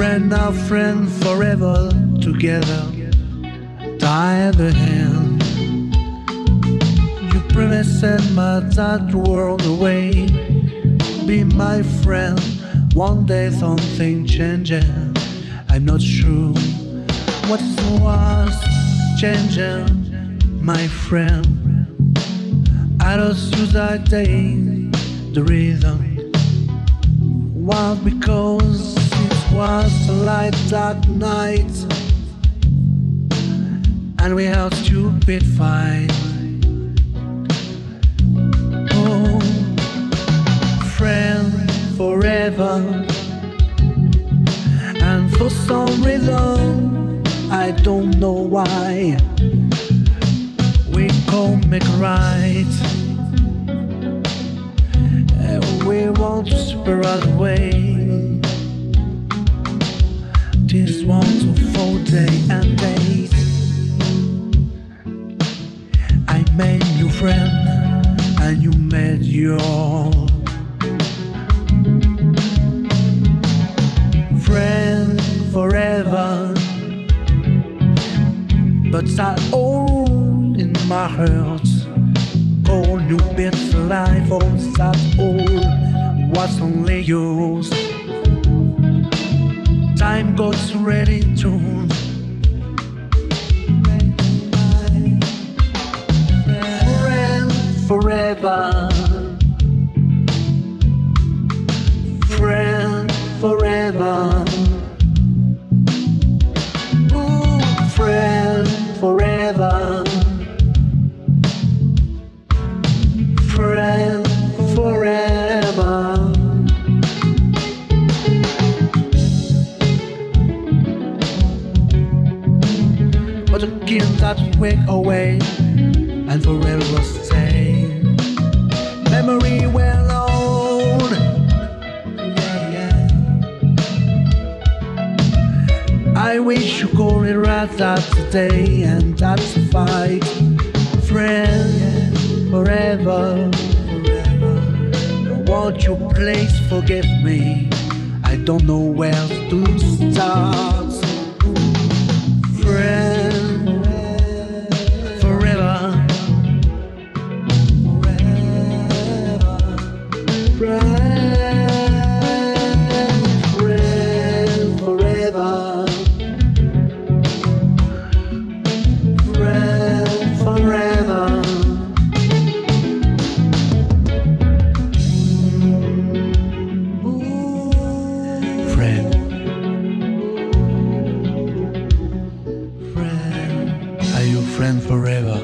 friend our friend forever, together, tie the hand. You promised my that world away. Be my friend, one day something changes. I'm not sure what was changing, my friend. I lost you that day, the reason Why? because was a light that night, and we had stupid fight. Oh, friend forever. And for some reason, I don't know why, we come make right. And we want to spur us away. This wonderful day and date. I made you friend, and you made your friend forever. But that all in my heart, all new bits of life, all that all was only yours. Time goes ready to forever. Friend forever. But again that wake away and forever stay. Memory well old. Yeah, yeah. I wish you could erase that today and that's a fight. Friend, forever, forever. Won't you please forgive me? I don't know where to start. Friend friend forever, friend forever. Friend Friend, are your friend forever?